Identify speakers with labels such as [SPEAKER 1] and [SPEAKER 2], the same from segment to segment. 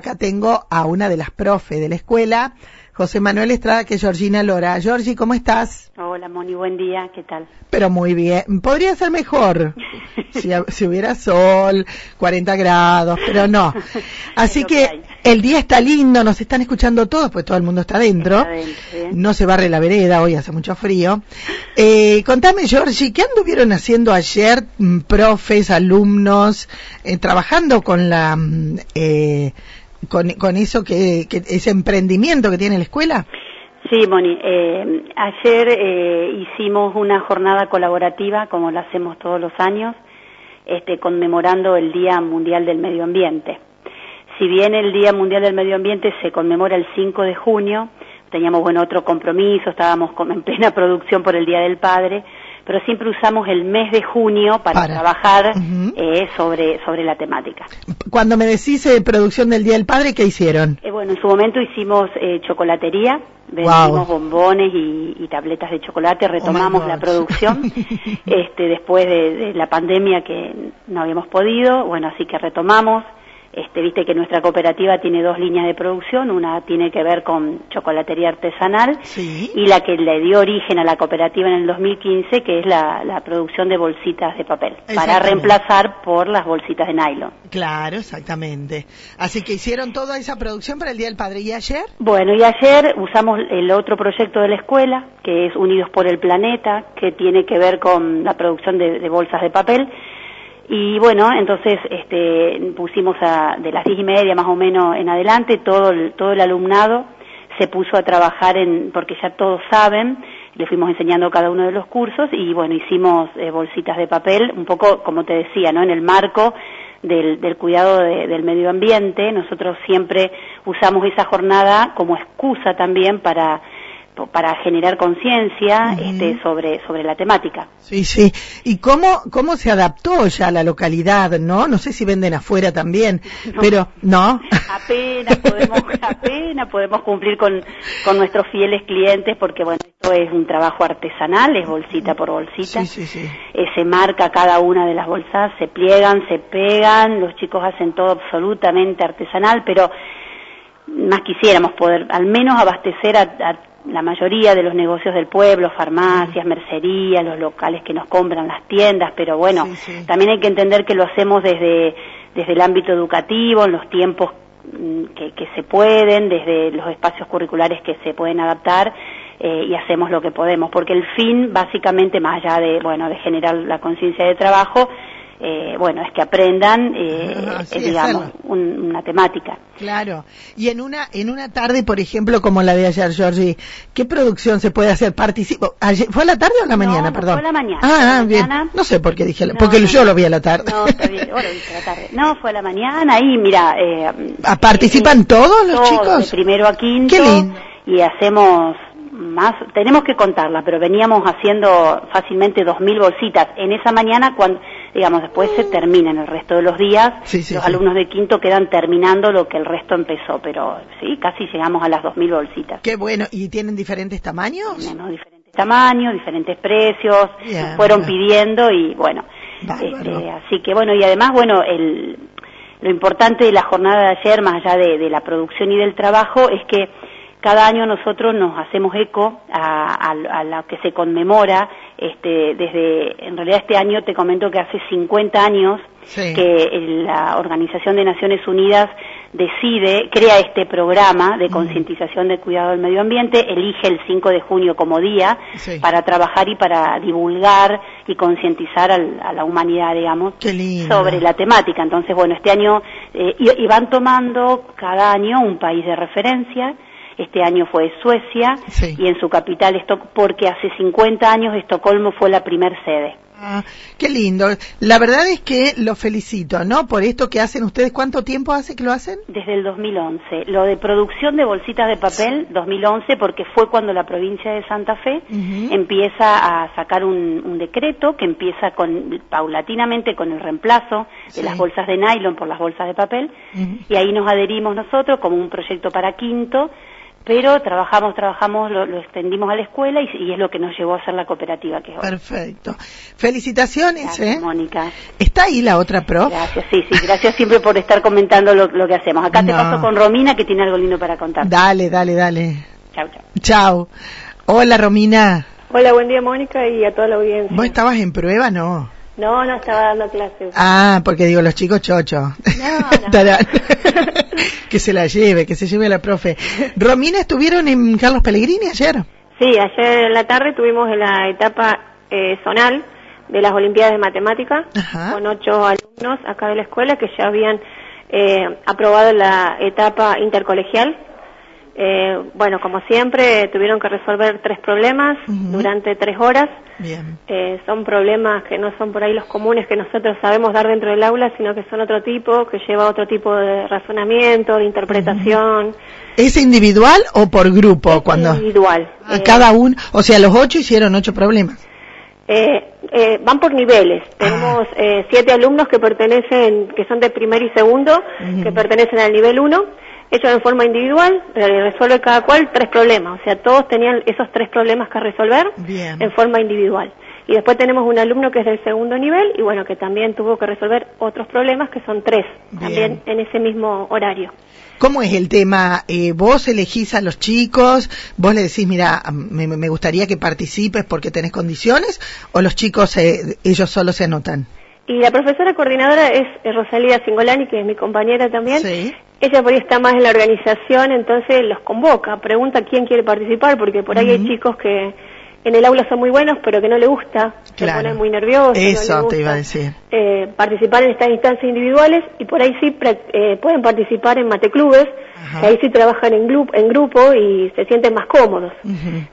[SPEAKER 1] acá tengo a una de las profes de la escuela, José Manuel Estrada, que es Georgina Lora. Georgie, ¿cómo estás?
[SPEAKER 2] Hola, Moni, buen día, ¿qué tal?
[SPEAKER 1] Pero muy bien. Podría ser mejor si, si hubiera sol, 40 grados, pero no. Así que, el día está lindo, nos están escuchando todos, pues todo el mundo está dentro. no se barre la vereda, hoy hace mucho frío. Eh, contame, Georgie, ¿qué anduvieron haciendo ayer, mm, profes, alumnos, eh, trabajando con la... Mm, eh, con, con eso que, ese emprendimiento que tiene la escuela?
[SPEAKER 2] Sí, Moni. Eh, ayer eh, hicimos una jornada colaborativa, como la hacemos todos los años, este, conmemorando el Día Mundial del Medio Ambiente. Si bien el Día Mundial del Medio Ambiente se conmemora el 5 de junio, teníamos bueno otro compromiso, estábamos en plena producción por el Día del Padre, pero siempre usamos el mes de junio para, trabajar eh, sobre, sobre la temática.
[SPEAKER 1] Cuando me decís eh, producción del Día del Padre, ¿qué hicieron?
[SPEAKER 2] Eh, bueno, en su momento hicimos eh, chocolatería, vendimos bombones y, tabletas de chocolate, retomamos oh la producción este, después de la pandemia que no habíamos podido, bueno, así que retomamos. Este, viste que nuestra cooperativa tiene dos líneas de producción, una tiene que ver con chocolatería artesanal y la que le dio origen a la cooperativa en el 2015, que es la, producción de bolsitas de papel, para reemplazar por las bolsitas de nylon.
[SPEAKER 1] Claro, exactamente. Así que hicieron toda esa producción para el Día del Padre. ¿Y ayer?
[SPEAKER 2] Bueno, y ayer usamos el otro proyecto de la escuela, que es Unidos por el Planeta, que tiene que ver con la producción de bolsas de papel y bueno, entonces este, pusimos a, de las diez y media más o menos en adelante, todo el, todo el alumnado se puso a trabajar en, porque ya todos saben, le fuimos enseñando cada uno de los cursos y bueno, hicimos eh, bolsitas de papel, un poco como te decía, ¿no? En el marco del, del cuidado del medio ambiente, nosotros siempre usamos esa jornada como excusa también para para generar conciencia este, sobre, sobre la temática.
[SPEAKER 1] Sí, sí. ¿Y cómo, cómo se adaptó ya la localidad, no? No sé si venden afuera también, pero ¿no?
[SPEAKER 2] Apenas podemos, apenas podemos cumplir con, con nuestros fieles clientes porque, bueno, esto es un trabajo artesanal, es bolsita por bolsita. Sí, sí, sí. Eh, se marca cada una de las bolsas, se pliegan, se pegan, los chicos hacen todo absolutamente artesanal, pero más quisiéramos poder al menos abastecer a, a la mayoría de los negocios del pueblo, farmacias, mercerías, los locales que nos compran, las tiendas, pero bueno, también hay que entender que lo hacemos desde, desde el ámbito educativo, en los tiempos mm, que, que se pueden, desde los espacios curriculares que se pueden adaptar eh, y hacemos lo que podemos, porque el fin, básicamente, más allá de, bueno, de generar la conciencia de trabajo, eh, bueno, es que aprendan, eh, ah, eh digamos, una temática.
[SPEAKER 1] Claro. Y en una en una tarde, por ejemplo, como la de ayer, Georgie, ¿qué producción se puede hacer? Participo. ¿Fue a la tarde o a la mañana? Perdón.
[SPEAKER 2] Fue a la mañana.
[SPEAKER 1] Ah, ah bien. No sé por qué dije, porque yo lo vi a la tarde.
[SPEAKER 2] No, está bien, lo dije a la tarde. No, fue a la mañana y mira. Eh,
[SPEAKER 1] ah, ¿Participan todos los chicos?
[SPEAKER 2] De primero a quinto.
[SPEAKER 1] Qué lindo.
[SPEAKER 2] Y hacemos más, tenemos que contarla, pero veníamos haciendo fácilmente dos mil bolsitas en esa mañana cuando, digamos, después se termina en el resto de los días, los alumnos de quinto quedan terminando lo que el resto empezó, pero sí, casi llegamos a las dos mil bolsitas.
[SPEAKER 1] Qué bueno, ¿y tienen diferentes tamaños?
[SPEAKER 2] Tenemos diferentes tamaños, diferentes precios, fueron pidiendo y bueno, este, así que bueno, y además, bueno, el, lo importante de la jornada de ayer, más allá de la producción y del trabajo, es que cada año nosotros nos hacemos eco a, a, lo que se conmemora, este, desde, en realidad este año te comento que hace 50 años que la Organización de Naciones Unidas decide, crea este programa de concientización del cuidado del medio ambiente, elige el 5 de junio como día para trabajar y para divulgar y concientizar a la humanidad, digamos, sobre la temática. Entonces, bueno, este año, eh, y van tomando cada año un país de referencia, este año fue Suecia y en su capital, porque hace 50 años Estocolmo fue la primer sede.
[SPEAKER 1] Ah, qué lindo. La verdad es que lo felicito, ¿no? Por esto que hacen ustedes. ¿Cuánto tiempo hace que lo hacen?
[SPEAKER 2] Desde el 2011. Lo de producción de bolsitas de papel, 2011, porque fue cuando la provincia de Santa Fe empieza a sacar un, decreto que empieza con paulatinamente con el reemplazo de las bolsas de nylon por las bolsas de papel. Y ahí nos adherimos nosotros como un proyecto para quinto pero trabajamos, trabajamos, lo, extendimos a la escuela y, es lo que nos llevó a hacer la cooperativa que es
[SPEAKER 1] Perfecto. Felicitaciones,
[SPEAKER 2] gracias,
[SPEAKER 1] ¿eh?
[SPEAKER 2] Mónica.
[SPEAKER 1] ¿Está ahí la otra pro?
[SPEAKER 2] Gracias, sí, sí, gracias siempre por estar comentando lo, que hacemos. Acá te paso con Romina que tiene algo lindo para contar.
[SPEAKER 1] Dale, dale, dale.
[SPEAKER 2] Chao, chao.
[SPEAKER 1] Chao. Hola, Romina.
[SPEAKER 3] Hola, buen día, Mónica, y a toda la audiencia.
[SPEAKER 1] ¿Vos estabas en prueba, no?
[SPEAKER 3] No, no estaba dando clases.
[SPEAKER 1] Ah, porque digo, los chicos chocho. No, que se la lleve, que se lleve la profe. Romina, ¿estuvieron en Carlos Pellegrini ayer?
[SPEAKER 3] Sí, ayer en la tarde tuvimos la etapa eh, zonal de las Olimpiadas de Matemática con ocho alumnos acá de la escuela que ya habían eh, aprobado la etapa intercolegial eh, bueno, como siempre, tuvieron que resolver tres problemas durante tres horas. Eh, son problemas que no son por ahí los comunes que nosotros sabemos dar dentro del aula, sino que son otro tipo, que lleva otro tipo de razonamiento, de interpretación.
[SPEAKER 1] ¿Es individual o por grupo? Cuando
[SPEAKER 3] individual.
[SPEAKER 1] Eh, cada uno, o sea, los ocho hicieron ocho problemas.
[SPEAKER 3] Eh, eh, van por niveles. Ah. Tenemos eh, siete alumnos que pertenecen, que son de primer y segundo, que pertenecen al nivel uno hecho en forma individual, eh, resuelve cada cual tres problemas, o sea, todos tenían esos tres problemas que resolver en forma individual. Y después tenemos un alumno que es del segundo nivel y bueno, que también tuvo que resolver otros problemas que son tres, también en ese mismo horario.
[SPEAKER 1] ¿Cómo es el tema? Eh, ¿Vos elegís a los chicos? ¿Vos le decís, mira, me, me, gustaría que participes porque tenés condiciones? ¿O los chicos, eh, ellos solo se anotan?
[SPEAKER 3] Y la profesora coordinadora es Rosalía Singolani, que es mi compañera también. Sí. Ella por ahí está más en la organización, entonces los convoca, pregunta quién quiere participar, porque por ahí hay chicos que en el aula son muy buenos, pero que no le gusta, se ponen muy nerviosos.
[SPEAKER 1] Eso te iba a decir.
[SPEAKER 3] Eh, participar en estas instancias individuales y por ahí sí eh, pueden participar en mateclubes, que ahí sí trabajan en, grupo, en grupo y se sienten más cómodos.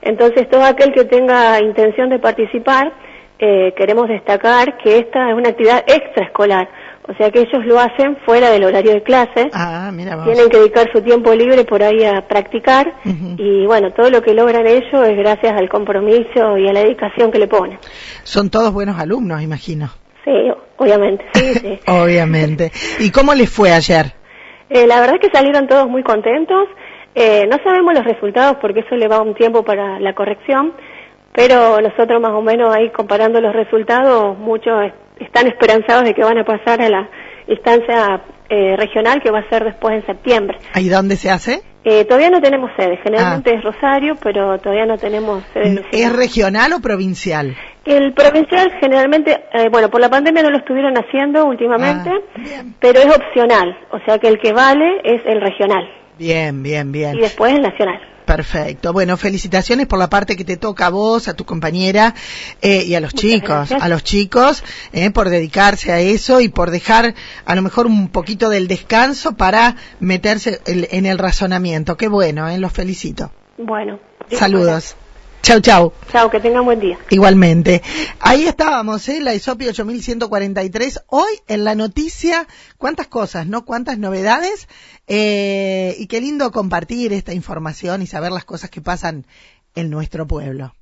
[SPEAKER 3] Entonces todo aquel que tenga intención de participar, eh, queremos destacar que esta es una actividad extraescolar, o sea que ellos lo hacen fuera del horario de clase,
[SPEAKER 1] ah,
[SPEAKER 3] tienen que dedicar su tiempo libre por ahí a practicar y bueno, todo lo que logran ellos es gracias al compromiso y a la dedicación que le ponen.
[SPEAKER 1] Son todos buenos alumnos, imagino.
[SPEAKER 3] Sí, obviamente, sí, sí.
[SPEAKER 1] obviamente. ¿Y cómo les fue ayer?
[SPEAKER 3] Eh, la verdad que salieron todos muy contentos. Eh, no sabemos los resultados porque eso le va un tiempo para la corrección, pero nosotros más o menos ahí comparando los resultados, muchos están esperanzados de que van a pasar a la instancia eh, regional que va a ser después en septiembre.
[SPEAKER 1] ¿Y dónde se hace?
[SPEAKER 3] Eh, todavía no tenemos sede, generalmente ah. es Rosario, pero todavía no tenemos sede.
[SPEAKER 1] ¿Es regional o provincial?
[SPEAKER 3] El provincial generalmente, eh, bueno, por la pandemia no lo estuvieron haciendo últimamente, ah, pero es opcional, o sea que el que vale es el regional.
[SPEAKER 1] Bien, bien, bien.
[SPEAKER 3] Y después el nacional.
[SPEAKER 1] Perfecto. Bueno, felicitaciones por la parte que te toca a vos, a tu compañera eh, y a los chicos, a los chicos, eh, por dedicarse a eso y por dejar a lo mejor un poquito del descanso para meterse en el razonamiento. Qué bueno, eh, los felicito.
[SPEAKER 3] Bueno.
[SPEAKER 1] Saludos. Chau, chau.
[SPEAKER 3] Chau, que tengan buen día.
[SPEAKER 1] Igualmente. Ahí estábamos, ¿eh? La ISOPI 8143. Hoy en la noticia, cuántas cosas, ¿no? Cuántas novedades. Eh, y qué lindo compartir esta información y saber las cosas que pasan en nuestro pueblo.